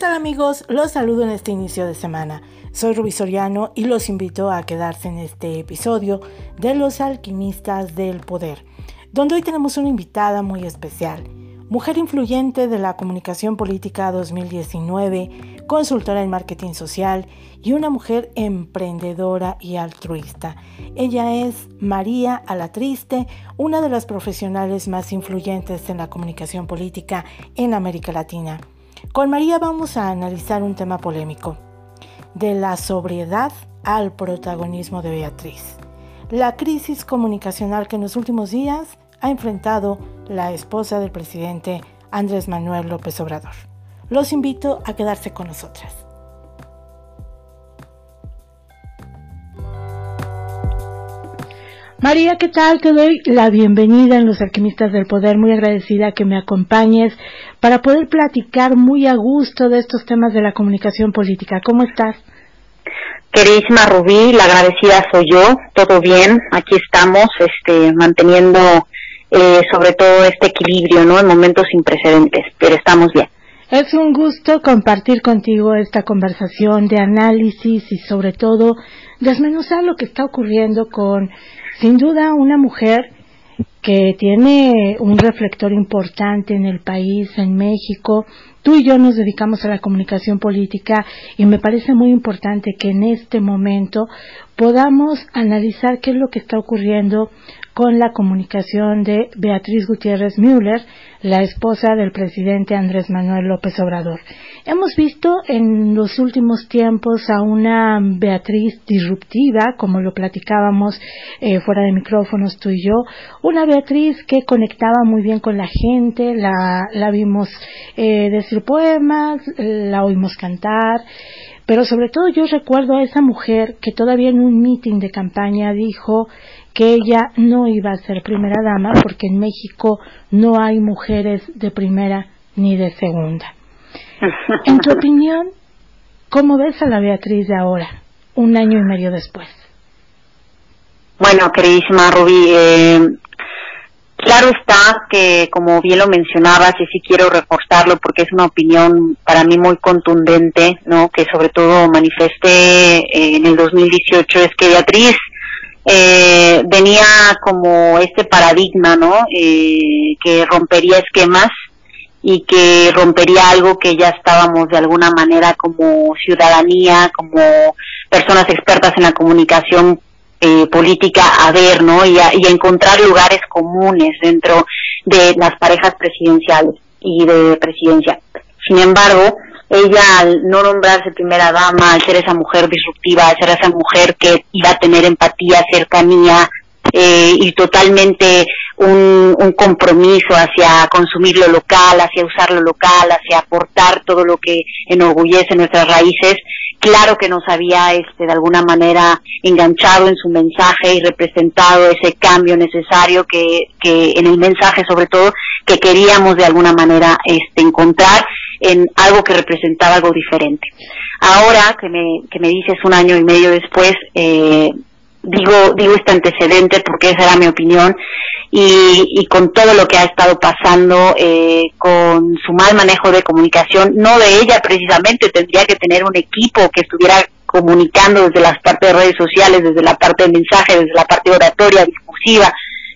tal amigos? Los saludo en este inicio de semana. Soy Rubí Soriano y los invito a quedarse en este episodio de Los Alquimistas del Poder, donde hoy tenemos una invitada muy especial, mujer influyente de la comunicación política 2019, consultora en marketing social y una mujer emprendedora y altruista. Ella es María Alatriste, una de las profesionales más influyentes en la comunicación política en América Latina. Con María vamos a analizar un tema polémico, de la sobriedad al protagonismo de Beatriz, la crisis comunicacional que en los últimos días ha enfrentado la esposa del presidente Andrés Manuel López Obrador. Los invito a quedarse con nosotras. María, ¿qué tal? Te doy la bienvenida en Los Alquimistas del Poder, muy agradecida que me acompañes para poder platicar muy a gusto de estos temas de la comunicación política. ¿Cómo estás? Queridísima Rubí, la agradecida soy yo, todo bien, aquí estamos, este, manteniendo eh, sobre todo este equilibrio, ¿no? En momentos sin precedentes, pero estamos bien. Es un gusto compartir contigo esta conversación de análisis y sobre todo desmenuzar lo que está ocurriendo con sin duda, una mujer que tiene un reflector importante en el país, en México. Tú y yo nos dedicamos a la comunicación política y me parece muy importante que en este momento podamos analizar qué es lo que está ocurriendo con la comunicación de Beatriz Gutiérrez Müller, la esposa del presidente Andrés Manuel López Obrador. Hemos visto en los últimos tiempos a una Beatriz disruptiva, como lo platicábamos eh, fuera de micrófonos tú y yo, una Beatriz que conectaba muy bien con la gente, la, la vimos eh, decir poemas, la oímos cantar, pero sobre todo yo recuerdo a esa mujer que todavía en un meeting de campaña dijo que ella no iba a ser primera dama porque en México no hay mujeres de primera ni de segunda. En tu opinión, ¿cómo ves a la Beatriz de ahora, un año y medio después? Bueno, queridísima Rubí, eh, claro está que, como bien lo mencionabas, y sí quiero reforzarlo porque es una opinión para mí muy contundente, ¿no? Que sobre todo manifesté eh, en el 2018, es que Beatriz eh, venía como este paradigma, ¿no? Eh, que rompería esquemas y que rompería algo que ya estábamos de alguna manera como ciudadanía, como personas expertas en la comunicación eh, política a ver, ¿no? Y a, y a encontrar lugares comunes dentro de las parejas presidenciales y de presidencia. Sin embargo, ella al no nombrarse primera dama, al ser esa mujer disruptiva, al ser esa mujer que iba a tener empatía, cercanía eh, y totalmente un, un, compromiso hacia consumir lo local, hacia usar lo local, hacia aportar todo lo que enorgullece nuestras raíces, claro que nos había este, de alguna manera enganchado en su mensaje y representado ese cambio necesario que, que en el mensaje sobre todo que queríamos de alguna manera este, encontrar en algo que representaba algo diferente. Ahora que me, que me dices un año y medio después, eh, digo, digo este antecedente porque esa era mi opinión y, y con todo lo que ha estado pasando, eh, con su mal manejo de comunicación, no de ella precisamente, tendría que tener un equipo que estuviera comunicando desde las partes de redes sociales, desde la parte de mensaje, desde la parte oratoria, discursiva,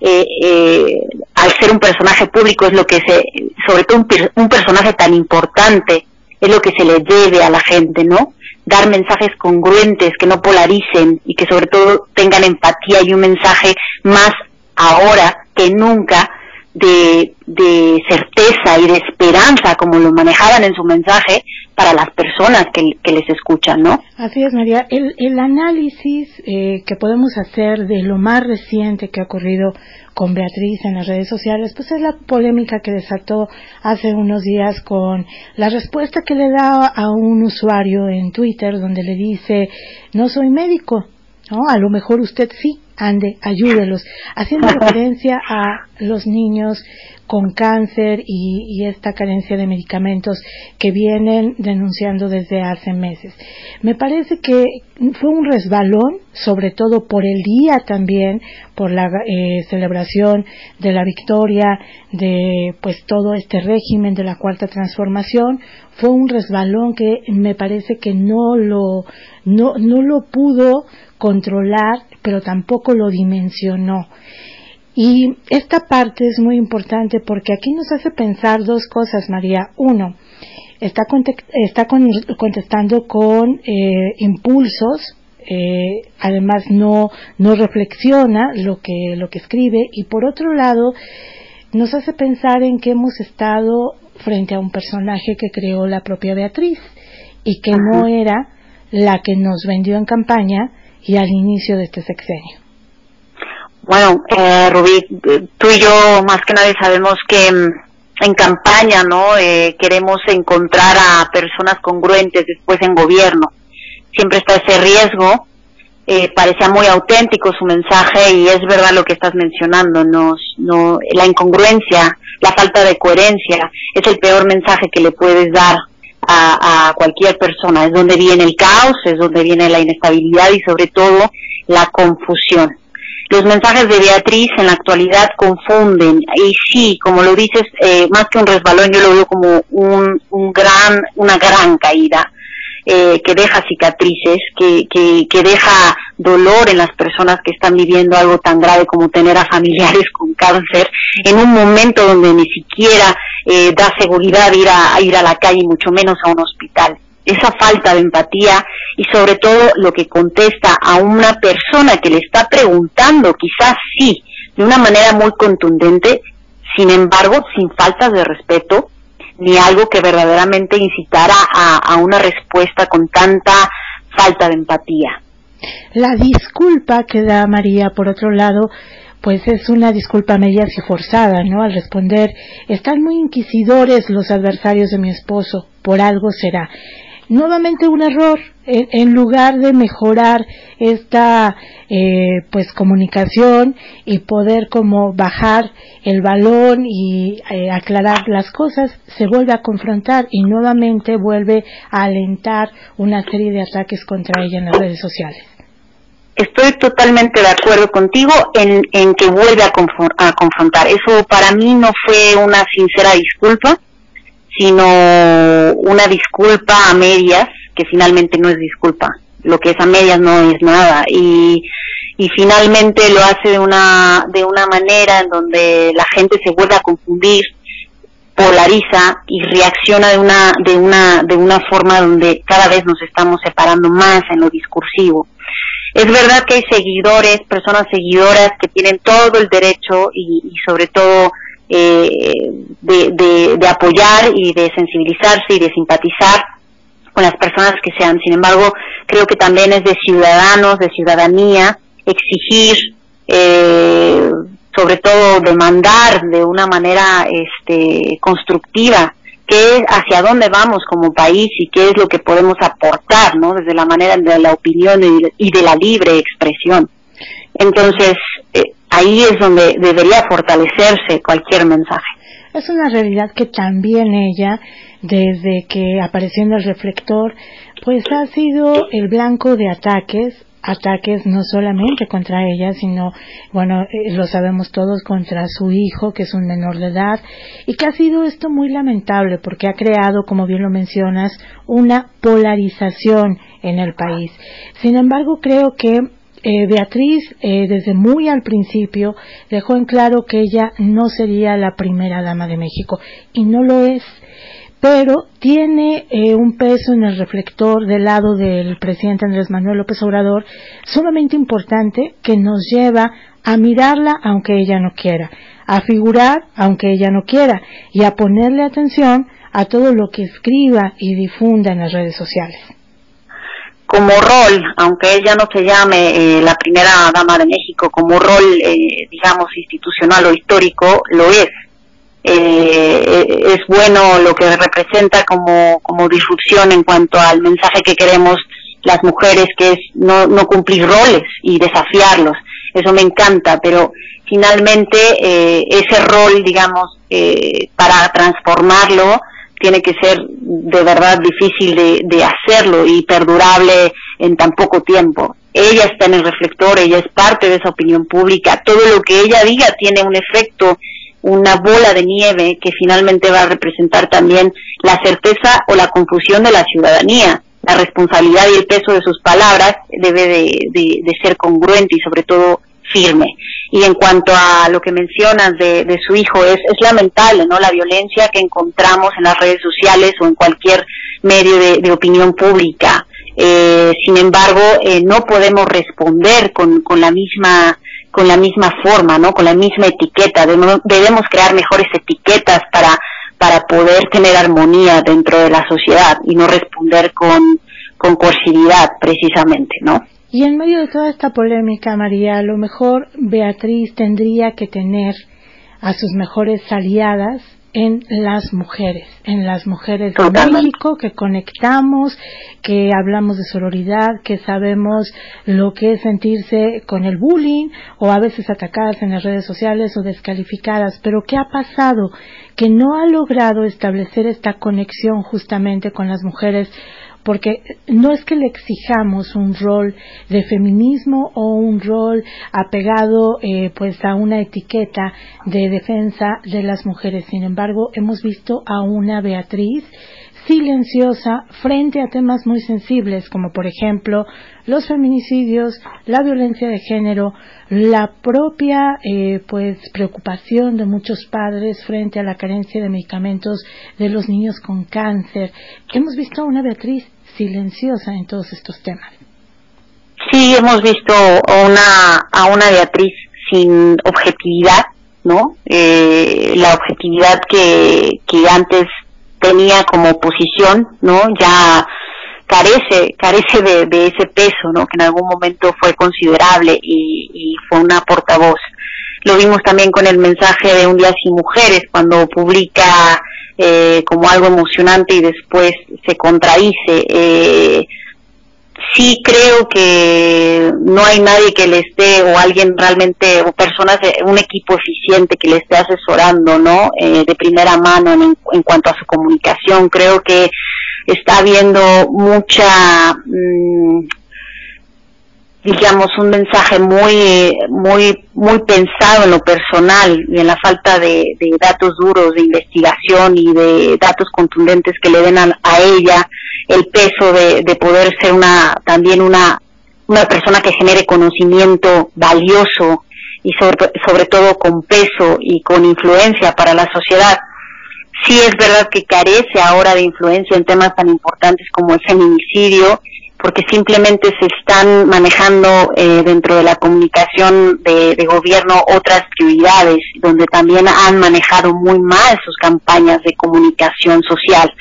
eh, eh, al ser un personaje público es lo que se, sobre todo un, un, personaje tan importante, es lo que se le debe a la gente, ¿no? Dar mensajes congruentes, que no polaricen y que sobre todo tengan empatía y un mensaje más ahora que nunca de, de certeza y de esperanza, como lo manejaban en su mensaje, para las personas que, les escuchan, ¿no? Así es, María. El, el análisis eh, que podemos hacer de lo más reciente que ha ocurrido con Beatriz en las redes sociales, pues es la polémica que desató hace unos días con la respuesta que le da a un usuario en Twitter donde le dice, no soy médico, ¿no? A lo mejor usted sí, ande, ayúdelos, haciendo referencia a los niños con cáncer y, esta carencia de medicamentos que vienen denunciando desde hace meses. Me parece que fue un resbalón, sobre todo por el día también, por la eh, celebración de la victoria de pues todo este régimen de la cuarta transformación, fue un resbalón que me parece que no lo no, no lo pudo controlar, pero tampoco lo dimensionó. Y esta parte es muy importante porque aquí nos hace pensar dos cosas, María. Uno, está, está contestando con eh, impulsos, eh, además no, no reflexiona lo que, lo que escribe y por otro lado nos hace pensar en que hemos estado frente a un personaje que creó la propia Beatriz y que no era la que nos vendió en campaña y al inicio de este sexenio. Bueno, eh, Rubí, tú y yo más que nadie sabemos que mm, en campaña, ¿no? Eh, queremos encontrar a personas congruentes después en gobierno. Siempre está ese riesgo. Eh, parecía muy auténtico su mensaje y es verdad lo que estás mencionando. Nos, no, la incongruencia, la falta de coherencia es el peor mensaje que le puedes dar a, a cualquier persona. Es donde viene el caos, es donde viene la inestabilidad y sobre todo la confusión. Los mensajes de Beatriz en la actualidad confunden y sí, como lo dices, eh, más que un resbalón, yo lo veo como un, un gran, una gran caída eh, que deja cicatrices, que, que, que deja dolor en las personas que están viviendo algo tan grave como tener a familiares con cáncer en un momento donde ni siquiera eh, da seguridad ir a, ir a la calle, mucho menos a un hospital. Esa falta de empatía y sobre todo lo que contesta a una persona que le está preguntando, quizás sí, de una manera muy contundente, sin embargo, sin faltas de respeto, ni algo que verdaderamente incitara a, una respuesta con tanta falta de empatía. La disculpa que da María, por otro lado, pues es una disculpa media y forzada, ¿no? Al responder, están muy inquisidores los adversarios de mi esposo, por algo será nuevamente un error en, lugar de mejorar esta eh, pues comunicación y poder como bajar el balón y eh, aclarar las cosas se vuelve a confrontar y nuevamente vuelve a alentar una serie de ataques contra ella en las redes sociales estoy totalmente de acuerdo contigo en, en que vuelve a, a, confrontar. Eso para mí no fue una sincera disculpa, sino una disculpa a medias, que finalmente no es disculpa. Lo que es a medias no es nada. Y, y finalmente lo hace de una, de una manera en donde la gente se vuelve a confundir, polariza y reacciona de una, de una, de una forma donde cada vez nos estamos separando más en lo discursivo. Es verdad que hay seguidores, personas seguidoras que tienen todo el derecho y, y sobre todo eh, de, de, apoyar y de sensibilizarse y de simpatizar con las personas que sean. Sin embargo, creo que también es de ciudadanos, de ciudadanía, exigir, eh, sobre todo demandar de una manera este, constructiva qué hacia dónde vamos como país y qué es lo que podemos aportar, ¿no? Desde la manera de la opinión y de la libre expresión. Entonces, eh, ahí es donde debería fortalecerse cualquier mensaje. Es una realidad que también ella, desde que apareció en el reflector, pues ha sido el blanco de ataques, ataques no solamente contra ella, sino, bueno, eh, lo sabemos todos, contra su hijo, que es un menor de edad, y que ha sido esto muy lamentable porque ha creado, como bien lo mencionas, una polarización en el país. Sin embargo, creo que eh, Beatriz, eh, desde muy al principio, dejó en claro que ella no sería la primera dama de México, y no lo es, pero tiene eh, un peso en el reflector del lado del presidente Andrés Manuel López Obrador sumamente importante que nos lleva a mirarla aunque ella no quiera, a figurar aunque ella no quiera, y a ponerle atención a todo lo que escriba y difunda en las redes sociales como rol, aunque ella no se llame eh, la primera dama de México, como rol, eh, digamos, institucional o histórico, lo es. Eh, es bueno lo que representa como, como disrupción en cuanto al mensaje que queremos las mujeres, que es no, no cumplir roles y desafiarlos. eso me encanta, pero finalmente eh, ese rol, digamos, eh, para transformarlo tiene que ser de verdad difícil de, de hacerlo y perdurable en tan poco tiempo. Ella está en el reflector, ella es parte de esa opinión pública, todo lo que ella diga tiene un efecto, una bola de nieve que finalmente va a representar también la certeza o la confusión de la ciudadanía. La responsabilidad y el peso de sus palabras debe de, de, ser congruente y sobre todo firme. Y en cuanto a lo que mencionas de, de su hijo, es, lamentable, ¿no? La violencia que encontramos en las redes sociales o en cualquier medio de, opinión pública. Eh, sin embargo, eh, no podemos responder con, con la misma con la misma forma, ¿no? Con la misma etiqueta. Debemos, crear mejores etiquetas para para poder tener armonía dentro de la sociedad y no responder con con coercividad, precisamente, ¿no? Y en medio de toda esta polémica, María, a lo mejor Beatriz tendría que tener a sus mejores aliadas en las mujeres, en las mujeres de México que conectamos, que hablamos de sororidad, que sabemos lo que es sentirse con el bullying o a veces atacadas en las redes sociales o descalificadas. Pero ¿qué ha pasado? Que no ha logrado establecer esta conexión justamente con las mujeres porque no es que le exijamos un rol de feminismo o un rol apegado eh, pues a una etiqueta de defensa de las mujeres. Sin embargo, hemos visto a una Beatriz silenciosa frente a temas muy sensibles como por ejemplo los feminicidios, la violencia de género, la propia eh, pues preocupación de muchos padres frente a la carencia de medicamentos de los niños con cáncer. Hemos visto a una Beatriz silenciosa en todos estos temas. Sí, hemos visto a una, a una Beatriz sin objetividad, ¿no? Eh, la objetividad que, que antes tenía como posición, ¿no? Ya carece, carece de, de, ese peso, ¿no? Que en algún momento fue considerable y, y fue una portavoz. Lo vimos también con el mensaje de Un Día Sin Mujeres, cuando publica eh, como algo emocionante y después se contradice. Eh, sí creo que no hay nadie que le esté o alguien realmente o personas un equipo eficiente que le esté asesorando no eh, de primera mano en, en, cuanto a su comunicación creo que está habiendo mucha mmm, digamos un mensaje muy muy muy pensado en lo personal y en la falta de, de datos duros de investigación y de datos contundentes que le den a, ella el peso de, de, poder ser una también una una persona que genere conocimiento valioso y sobre, sobre todo con peso y con influencia para la sociedad. Sí es verdad que carece ahora de influencia en temas tan importantes como el feminicidio porque simplemente se están manejando eh, dentro de la comunicación de, de, gobierno otras prioridades, donde también han manejado muy mal sus campañas de comunicación social.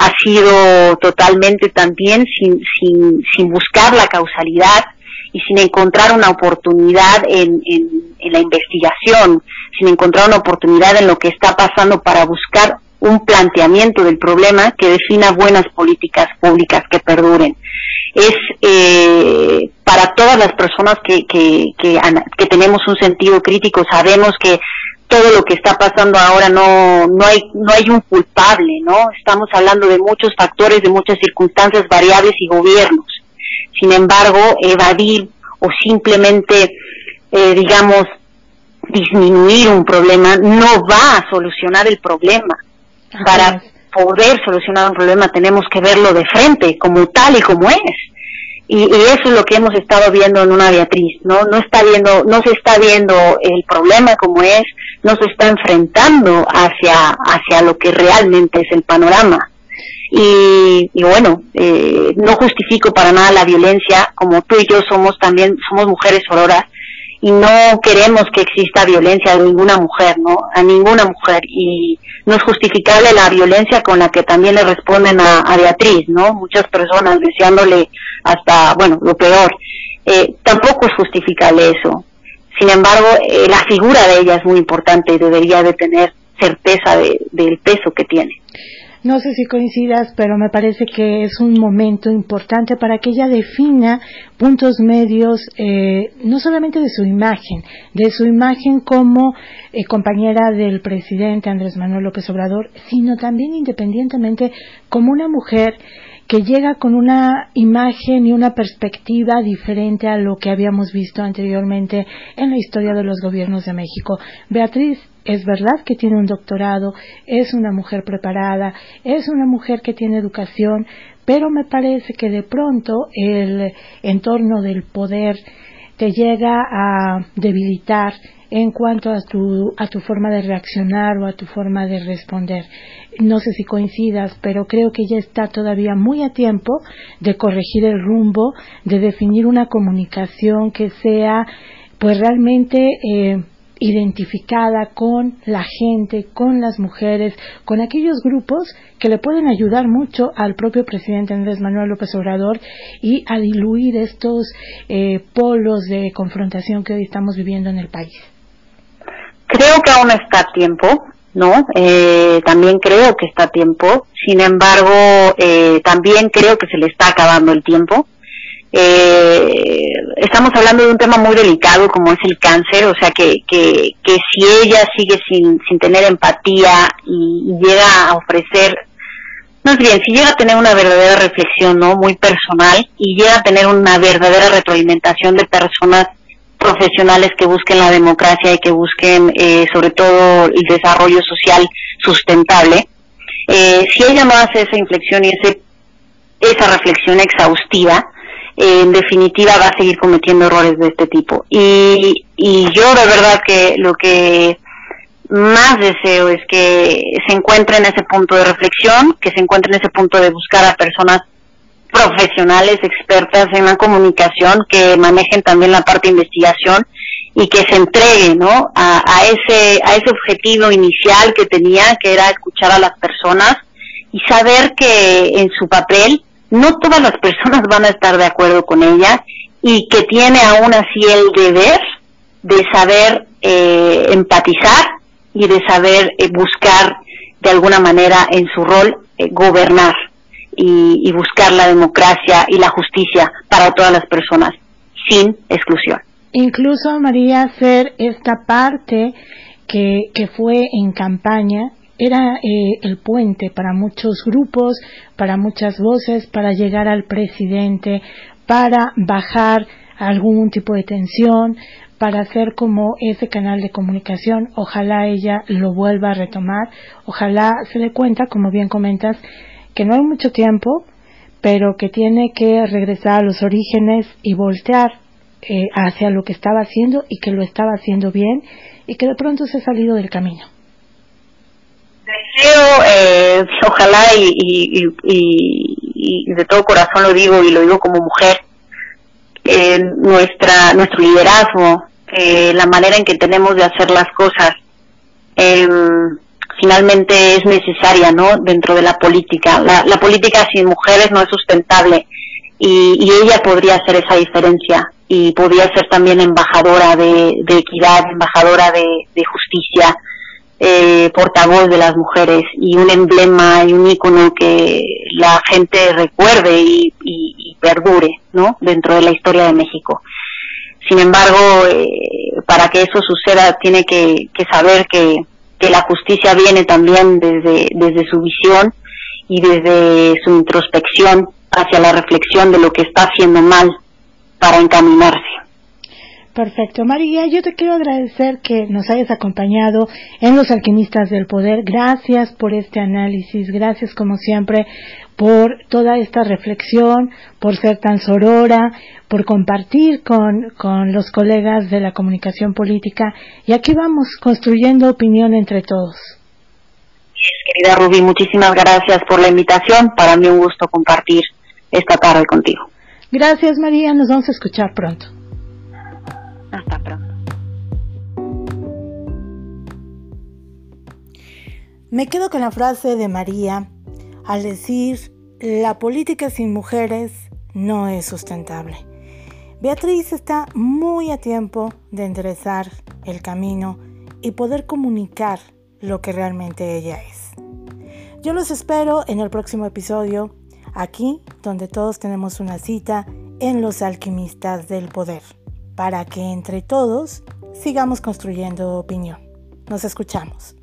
Ha sido totalmente también sin, sin, sin buscar la causalidad y sin encontrar una oportunidad en, en, en la investigación, sin encontrar una oportunidad en lo que está pasando para buscar un planteamiento del problema que defina buenas políticas públicas que perduren es eh, para todas las personas que, tenemos un sentido crítico, sabemos que todo lo que está pasando ahora no, no hay, no hay un culpable, ¿no? Estamos hablando de muchos factores, de muchas circunstancias, variables y gobiernos. Sin embargo, evadir o simplemente, eh, digamos, disminuir un problema no va a solucionar el problema. Para poder solucionar un problema tenemos que verlo de frente, como tal y como es. Y, eso es lo que hemos estado viendo en una Beatriz, ¿no? No está viendo, no se está viendo el problema como es, no se está enfrentando hacia, hacia lo que realmente es el panorama. Y, y bueno, eh, no justifico para nada la violencia, como tú y yo somos también, somos mujeres auroras, y no queremos que exista violencia a ninguna mujer, ¿no? A ninguna mujer. Y no es justificable la violencia con la que también le responden a, Beatriz, ¿no? Muchas personas deseándole hasta, bueno, lo peor. Eh, tampoco es justificable eso. Sin embargo, eh, la figura de ella es muy importante y debería de tener certeza de, del peso que tiene. No sé si coincidas, pero me parece que es un momento importante para que ella defina puntos medios, eh, no solamente de su imagen, de su imagen como eh, compañera del presidente Andrés Manuel López Obrador, sino también independientemente como una mujer que llega con una imagen y una perspectiva diferente a lo que habíamos visto anteriormente en la historia de los gobiernos de México. Beatriz, es verdad que tiene un doctorado, es una mujer preparada, es una mujer que tiene educación, pero me parece que de pronto el entorno del poder te llega a debilitar en cuanto a tu, a tu forma de reaccionar o a tu forma de responder. No sé si coincidas, pero creo que ya está todavía muy a tiempo de corregir el rumbo, de definir una comunicación que sea pues realmente eh, identificada con la gente, con las mujeres, con aquellos grupos que le pueden ayudar mucho al propio presidente Andrés Manuel López Obrador y a diluir estos eh, polos de confrontación que hoy estamos viviendo en el país. Creo que aún está a tiempo, ¿no? Eh, también creo que está a tiempo. Sin embargo, eh, también creo que se le está acabando el tiempo. Eh, estamos hablando de un tema muy delicado como es el cáncer, o sea que, que, que si ella sigue sin, sin tener empatía y, llega a ofrecer, es bien, si llega a tener una verdadera reflexión, ¿no? Muy personal y llega a tener una verdadera retroalimentación de personas profesionales que busquen la democracia y que busquen eh, sobre todo el desarrollo social sustentable, eh, si ella no hace esa inflexión y ese, esa reflexión exhaustiva, en definitiva va a seguir cometiendo errores de este tipo. Y, y yo de verdad que lo que más deseo es que se encuentre en ese punto de reflexión, que se encuentre en ese punto de buscar a personas profesionales, expertas en la comunicación, que manejen también la parte de investigación y que se entregue ¿no? a, a, ese, a ese objetivo inicial que tenía, que era escuchar a las personas y saber que en su papel no todas las personas van a estar de acuerdo con ella y que tiene aún así el deber de saber eh, empatizar y de saber eh, buscar de alguna manera en su rol eh, gobernar y, y, buscar la democracia y la justicia para todas las personas sin exclusión. Incluso María hacer esta parte que, que fue en campaña era eh, el puente para muchos grupos, para muchas voces, para llegar al presidente, para bajar algún tipo de tensión, para hacer como ese canal de comunicación. Ojalá ella lo vuelva a retomar, ojalá se dé cuenta, como bien comentas, que no hay mucho tiempo, pero que tiene que regresar a los orígenes y voltear eh, hacia lo que estaba haciendo y que lo estaba haciendo bien y que de pronto se ha salido del camino. Deseo, eh, ojalá y, y, de todo corazón lo digo y lo digo como mujer, nuestra, nuestro liderazgo, la manera en que tenemos de hacer las cosas, em, finalmente es necesaria, ¿no? Dentro de la política. La, política sin mujeres no es sustentable y, ella podría hacer esa diferencia y podría ser también embajadora de, equidad, embajadora de, justicia, eh, portavoz de las mujeres y un emblema y un icono que la gente recuerde y, y, perdure, ¿no? Dentro de la historia de México. Sin embargo, eh, para que eso suceda tiene que saber que, que, la justicia viene también desde, desde su visión y desde su introspección hacia la reflexión de lo que está haciendo mal para encaminarse. Perfecto. María, yo te quiero agradecer que nos hayas acompañado en Los Alquimistas del Poder. Gracias por este análisis. Gracias, como siempre, por toda esta reflexión, por ser tan sorora, por compartir con, con los colegas de la comunicación política. Y aquí vamos construyendo opinión entre todos. Querida Rubí, muchísimas gracias por la invitación. Para mí un gusto compartir esta tarde contigo. Gracias, María. Nos vamos a escuchar pronto. Hasta pronto. Me quedo con la frase de María al decir, la política sin mujeres no es sustentable. Beatriz está muy a tiempo de enderezar el camino y poder comunicar lo que realmente ella es. Yo los espero en el próximo episodio, aquí donde todos tenemos una cita en los alquimistas del poder, para que entre todos sigamos construyendo opinión. Nos escuchamos.